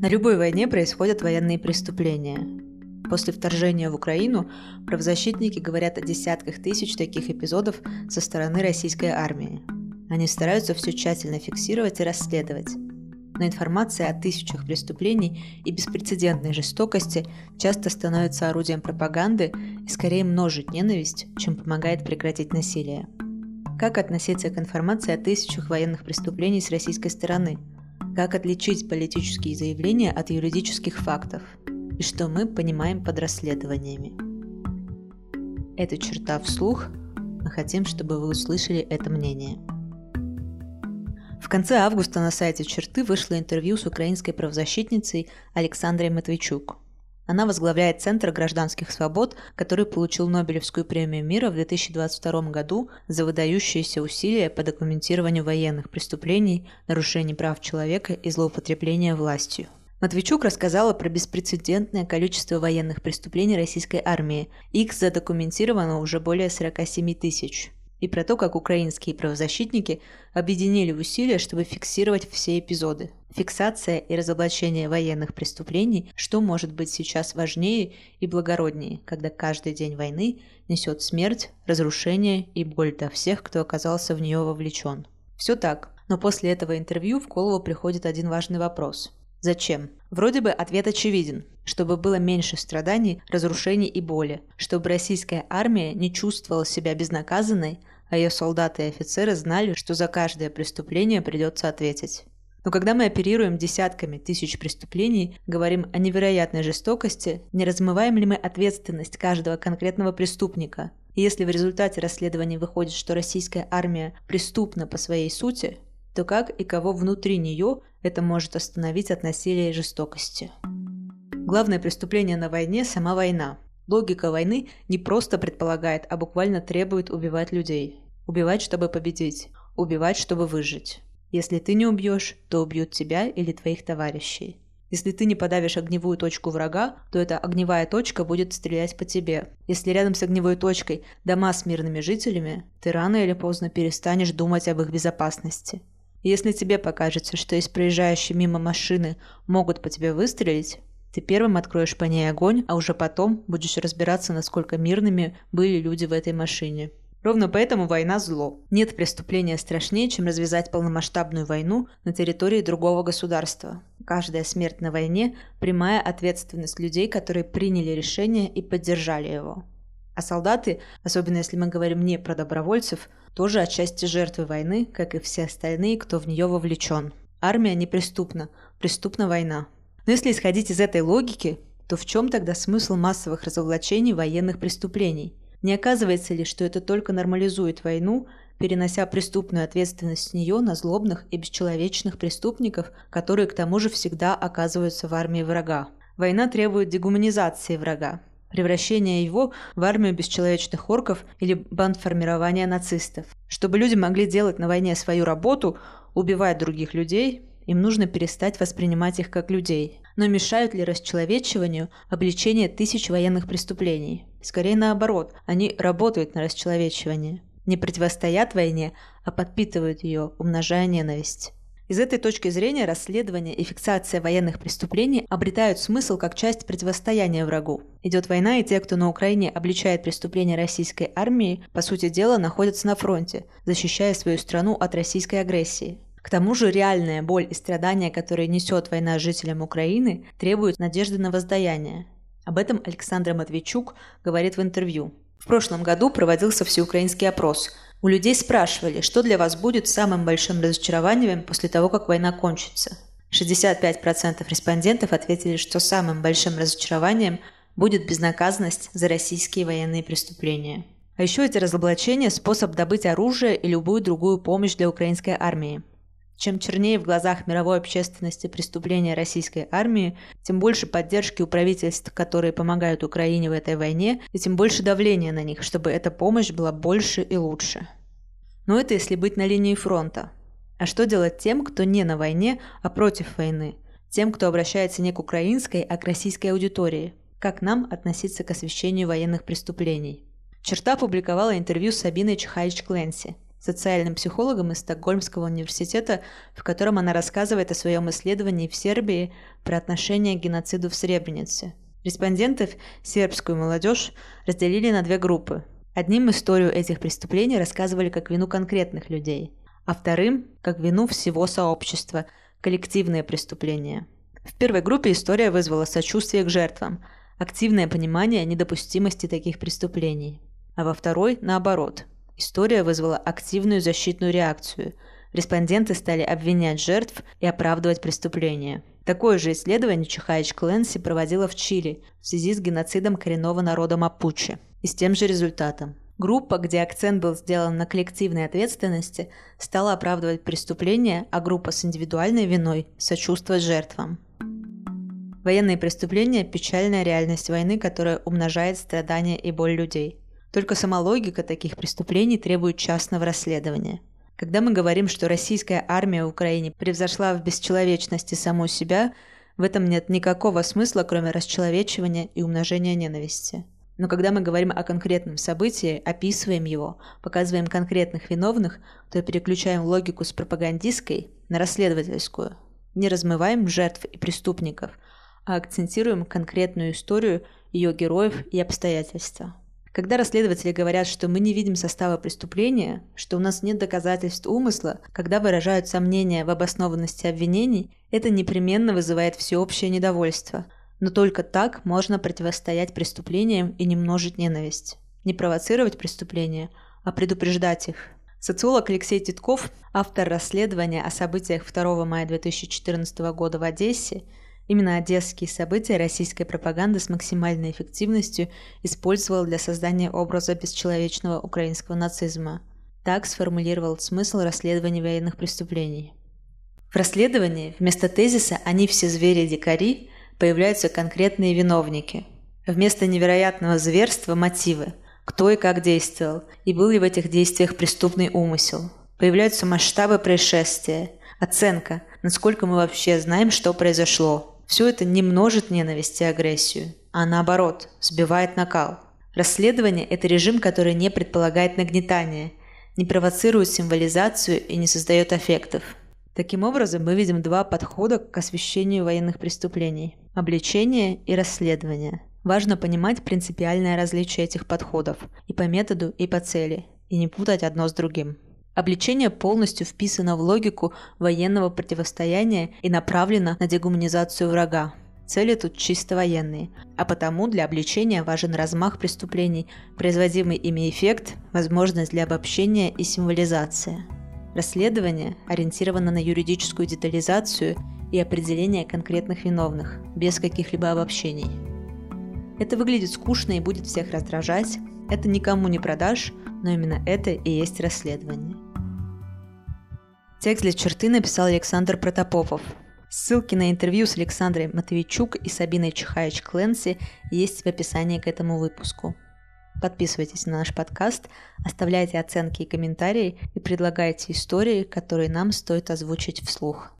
На любой войне происходят военные преступления. После вторжения в Украину правозащитники говорят о десятках тысяч таких эпизодов со стороны российской армии. Они стараются все тщательно фиксировать и расследовать. Но информация о тысячах преступлений и беспрецедентной жестокости часто становится орудием пропаганды и скорее множит ненависть, чем помогает прекратить насилие. Как относиться к информации о тысячах военных преступлений с российской стороны – как отличить политические заявления от юридических фактов? И что мы понимаем под расследованиями? Эту черта вслух мы хотим, чтобы вы услышали это мнение. В конце августа на сайте «Черты» вышло интервью с украинской правозащитницей Александрой Матвейчук – она возглавляет Центр гражданских свобод, который получил Нобелевскую премию мира в 2022 году за выдающиеся усилия по документированию военных преступлений, нарушений прав человека и злоупотребления властью. Матвейчук рассказала про беспрецедентное количество военных преступлений российской армии. Их задокументировано уже более 47 тысяч и про то, как украинские правозащитники объединили усилия, чтобы фиксировать все эпизоды. Фиксация и разоблачение военных преступлений, что может быть сейчас важнее и благороднее, когда каждый день войны несет смерть, разрушение и боль для всех, кто оказался в нее вовлечен. Все так, но после этого интервью в голову приходит один важный вопрос. Зачем? Вроде бы ответ очевиден. Чтобы было меньше страданий, разрушений и боли. Чтобы российская армия не чувствовала себя безнаказанной, а ее солдаты и офицеры знали, что за каждое преступление придется ответить. Но когда мы оперируем десятками тысяч преступлений, говорим о невероятной жестокости, не размываем ли мы ответственность каждого конкретного преступника? И если в результате расследования выходит, что российская армия преступна по своей сути, то как и кого внутри нее это может остановить от насилия и жестокости? Главное преступление на войне – сама война. Логика войны не просто предполагает, а буквально требует убивать людей. Убивать, чтобы победить. Убивать, чтобы выжить. Если ты не убьешь, то убьют тебя или твоих товарищей. Если ты не подавишь огневую точку врага, то эта огневая точка будет стрелять по тебе. Если рядом с огневой точкой дома с мирными жителями, ты рано или поздно перестанешь думать об их безопасности. Если тебе покажется, что из проезжающей мимо машины могут по тебе выстрелить, ты первым откроешь по ней огонь, а уже потом будешь разбираться, насколько мирными были люди в этой машине. Ровно поэтому война – зло. Нет преступления страшнее, чем развязать полномасштабную войну на территории другого государства. Каждая смерть на войне – прямая ответственность людей, которые приняли решение и поддержали его. А солдаты, особенно если мы говорим не про добровольцев, тоже отчасти жертвы войны, как и все остальные, кто в нее вовлечен. Армия неприступна, преступна война. Но если исходить из этой логики, то в чем тогда смысл массовых разоблачений военных преступлений – не оказывается ли, что это только нормализует войну, перенося преступную ответственность с нее на злобных и бесчеловечных преступников, которые к тому же всегда оказываются в армии врага? Война требует дегуманизации врага, превращения его в армию бесчеловечных орков или бандформирования нацистов. Чтобы люди могли делать на войне свою работу, убивать других людей, им нужно перестать воспринимать их как людей. Но мешают ли расчеловечиванию обличение тысяч военных преступлений? Скорее наоборот, они работают на расчеловечивание. Не противостоят войне, а подпитывают ее, умножая ненависть. Из этой точки зрения расследование и фиксация военных преступлений обретают смысл как часть противостояния врагу. Идет война, и те, кто на Украине обличает преступления российской армии, по сути дела находятся на фронте, защищая свою страну от российской агрессии. К тому же реальная боль и страдания, которые несет война жителям Украины, требуют надежды на воздаяние. Об этом Александра Матвейчук говорит в интервью. В прошлом году проводился всеукраинский опрос. У людей спрашивали, что для вас будет самым большим разочарованием после того, как война кончится. 65% респондентов ответили, что самым большим разочарованием будет безнаказанность за российские военные преступления. А еще эти разоблачения – способ добыть оружие и любую другую помощь для украинской армии. Чем чернее в глазах мировой общественности преступления российской армии, тем больше поддержки у правительств, которые помогают Украине в этой войне, и тем больше давления на них, чтобы эта помощь была больше и лучше. Но это если быть на линии фронта. А что делать тем, кто не на войне, а против войны? Тем, кто обращается не к украинской, а к российской аудитории? Как нам относиться к освещению военных преступлений? Черта публиковала интервью с Сабиной Чхайч-Кленси – социальным психологом из Стокгольмского университета, в котором она рассказывает о своем исследовании в Сербии про отношение к геноциду в Сребренице. Респондентов, сербскую молодежь, разделили на две группы. Одним историю этих преступлений рассказывали как вину конкретных людей, а вторым – как вину всего сообщества, коллективные преступления. В первой группе история вызвала сочувствие к жертвам, активное понимание недопустимости таких преступлений. А во второй – наоборот. История вызвала активную защитную реакцию. Респонденты стали обвинять жертв и оправдывать преступления. Такое же исследование Чихаич Кленси проводила в Чили в связи с геноцидом коренного народа Мапуче. И с тем же результатом. Группа, где акцент был сделан на коллективной ответственности, стала оправдывать преступления, а группа с индивидуальной виной – сочувствовать жертвам. Военные преступления – печальная реальность войны, которая умножает страдания и боль людей. Только сама логика таких преступлений требует частного расследования. Когда мы говорим, что российская армия в Украине превзошла в бесчеловечности саму себя, в этом нет никакого смысла, кроме расчеловечивания и умножения ненависти. Но когда мы говорим о конкретном событии, описываем его, показываем конкретных виновных, то переключаем логику с пропагандистской на расследовательскую. Не размываем жертв и преступников, а акцентируем конкретную историю, ее героев и обстоятельства. Когда расследователи говорят, что мы не видим состава преступления, что у нас нет доказательств умысла, когда выражают сомнения в обоснованности обвинений, это непременно вызывает всеобщее недовольство. Но только так можно противостоять преступлениям и не множить ненависть. Не провоцировать преступления, а предупреждать их. Социолог Алексей Титков, автор расследования о событиях 2 мая 2014 года в Одессе, Именно одесские события российская пропаганда с максимальной эффективностью использовала для создания образа бесчеловечного украинского нацизма. Так сформулировал смысл расследования военных преступлений. В расследовании вместо тезиса «они все звери-дикари» появляются конкретные виновники. Вместо невероятного зверства – мотивы. Кто и как действовал, и был ли в этих действиях преступный умысел. Появляются масштабы происшествия, оценка, насколько мы вообще знаем, что произошло, все это не множит ненависть и агрессию, а наоборот, сбивает накал. Расследование – это режим, который не предполагает нагнетание, не провоцирует символизацию и не создает аффектов. Таким образом, мы видим два подхода к освещению военных преступлений – обличение и расследование. Важно понимать принципиальное различие этих подходов и по методу, и по цели, и не путать одно с другим. Обличение полностью вписано в логику военного противостояния и направлено на дегуманизацию врага. Цели тут чисто военные, а потому для обличения важен размах преступлений, производимый ими эффект, возможность для обобщения и символизация. Расследование ориентировано на юридическую детализацию и определение конкретных виновных, без каких-либо обобщений. Это выглядит скучно и будет всех раздражать, это никому не продашь, но именно это и есть расследование. Текст для черты написал Александр Протопопов. Ссылки на интервью с Александрой Матвейчук и Сабиной Чихаич-Кленси есть в описании к этому выпуску. Подписывайтесь на наш подкаст, оставляйте оценки и комментарии и предлагайте истории, которые нам стоит озвучить вслух.